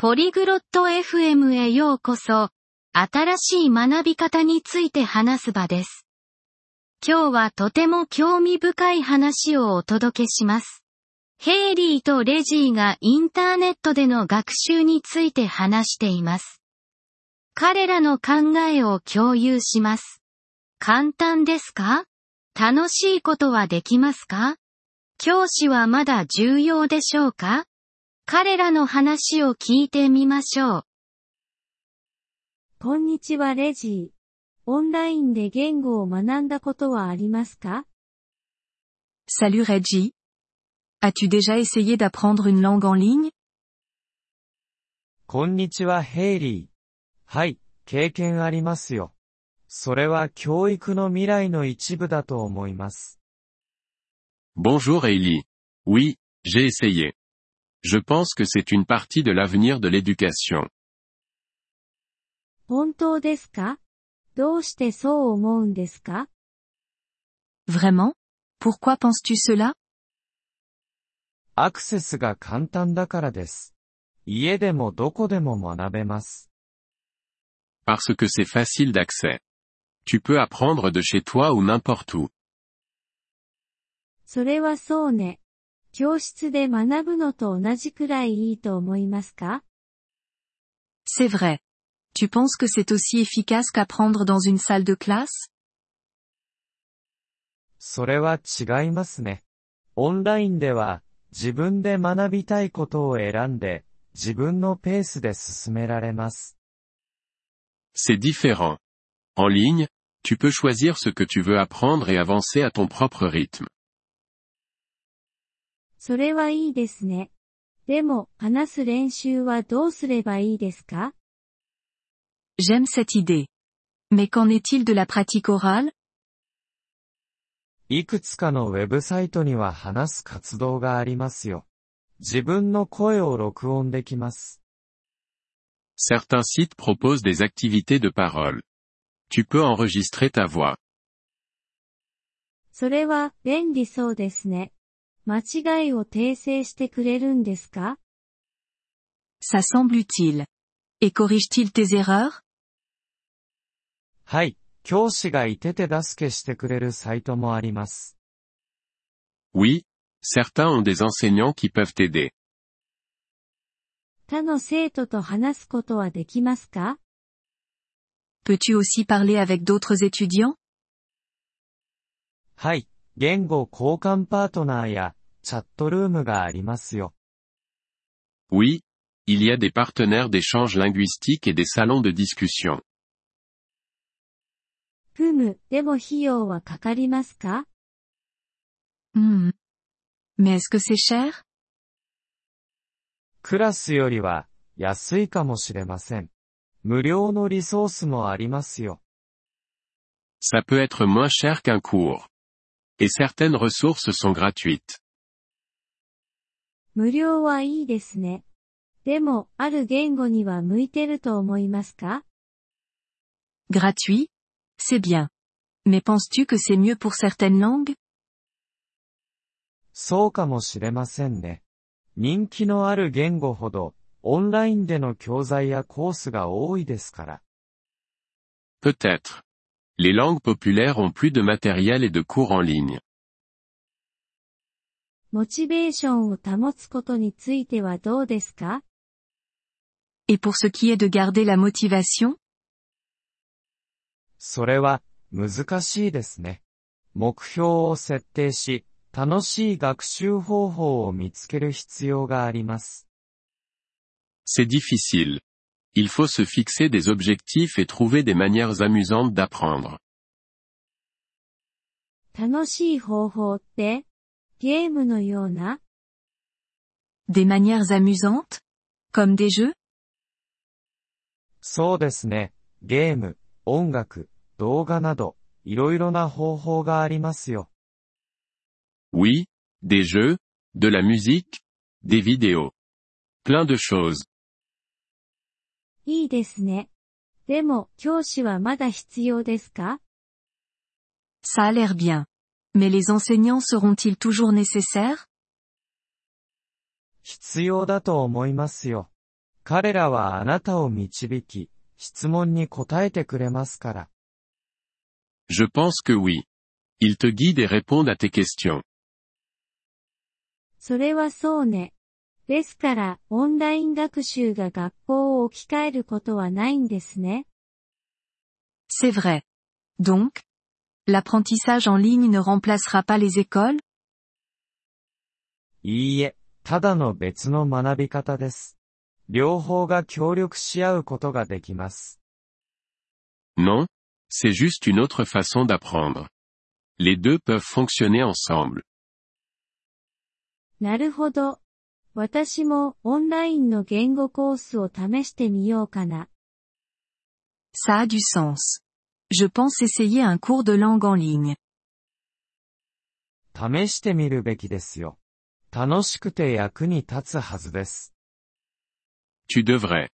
ポリグロット FM へようこそ、新しい学び方について話す場です。今日はとても興味深い話をお届けします。ヘイリーとレジーがインターネットでの学習について話しています。彼らの考えを共有します。簡単ですか？楽しいことはできますか？教師はまだ重要でしょうか？彼らの話を聞いてみましょう。こんにちはレジー。オンラインで言語を学んだことはありますか？Salut Reggie. As-tu déjà essayé d'apprendre une langue en ligne? こんにちはヘイリー。はい、経験ありますよ。それは教育の未来の一部だと思います。Bonjour Hailey. Oui, j'ai essayé. Je pense que c'est une partie de l'avenir de l'éducation. 本当ですかどうしてそう思うんですか Vraiment Pourquoi penses-tu cela アクセスが簡単だからです。家でもどこでも学べます。 Parce que c'est facile d'accès. Tu peux apprendre de chez toi ou n'importe où. それはそうね。 教室で学ぶのと同じくらいいいと思いますか C'est vrai. Tu penses que c'est aussi efficace qu'apprendre dans une salle de classe それは違いますね。オンラインでは自分で学びたいことを選んで自分のペースで進められます。 C'est différent. En ligne, tu peux choisir ce que tu veux apprendre et avancer à ton propre rythme. それはいいですね。でも、話す練習はどうすればいいですか J'aime cette idée. Mais qu'en est-il de la pratique orale いくつかのウェブサイトには話す活動がありますよ。自分の声を録音できます。Certains sites proposent des activités de parole. Tu peux enregistrer ta voix. それは便利そうですね。間違いを訂正してくれるんですか Ça semble utile. Et corrige-t-il tes erreurs はい、教師がいて手助けしてくれるサイトもあります。Oui, certains ont des enseignants qui peuvent t'aider. 他の生徒と話すことはできますか Peux-tu aussi parler avec d'autres étudiants はい、言語交換パートナーやチャットルームがありますよ。 Oui, il y a des partenaires d'échange linguistique et des salons de discussion. ふむ、でも費用はかかりますか Hmm. Mais est-ce que c'est cher クラスよりは安いかもしれません。無料のリソースもありますよ。 Ça peut être moins cher qu'un cours. Et certaines ressources sont gratuites. 無料はいいですね。でも、ある言語には向いてると思いますか Gratuit C'est bien. Mais penses-tu que c'est mieux pour certaines langues そうかもしれませんね。人気のある言語ほど、オンラインでの教材やコースが多いですから。 Peut-être. Les langues populaires ont plus de matériel et de cours en ligne. モチベーションを保つことについてはどうですか Et pour ce qui est de garder la motivation それは、難しいですね。目標を設定し、楽しい学習方法を見つける必要があります。 C'est difficile. il faut se fixer des objectifs et trouver des manières amusantes d'apprendre. Des manières amusantes? Comme des jeux? Oui, des jeux, de la musique, des vidéos. Plein de choses. いいですね。でも、教師はまだ必要ですか Ça a l'air bien. Mais les enseignants seront-ils toujours nécessaires 必要だと思いますよ。彼らはあなたを導き、質問に答えてくれますから。Je pense que oui. Ils te guident et répondent à tes questions. それはそうね。ですから、オンライン学習が学校 を置き換えることはないんですね。 C'est vrai. Donc, l'apprentissage en ligne ne remplacera pas les écoles いいえ、ただの別の学び方です。両方が協力し合うことができます。 Non, c'est juste une autre façon d'apprendre. Les deux peuvent fonctionner ensemble. なるほど。 私もオンラインの言語コースを試してみようかな。Ça a du sens. Je pense essayer un cours de langue en ligne. 試してみるべきですよ。楽しくて役に立つはずです。Tu devrais.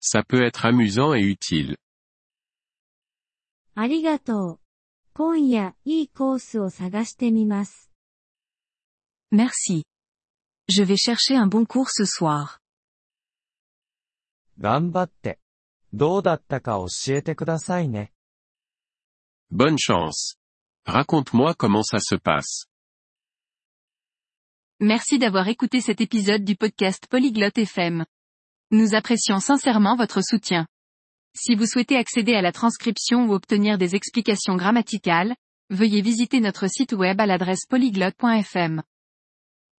Ça peut être amusant et utile. ありがとう。今夜、いいコースを探してみます。Merci. Je vais chercher un bon cours ce soir. 頑張って。どうだったか教えてくださいね。 Bonne chance. Raconte-moi comment ça se passe. Merci d'avoir écouté cet épisode du podcast Polyglotte FM. Nous apprécions sincèrement votre soutien. Si vous souhaitez accéder à la transcription ou obtenir des explications grammaticales, veuillez visiter notre site web à l'adresse polyglotte.fm.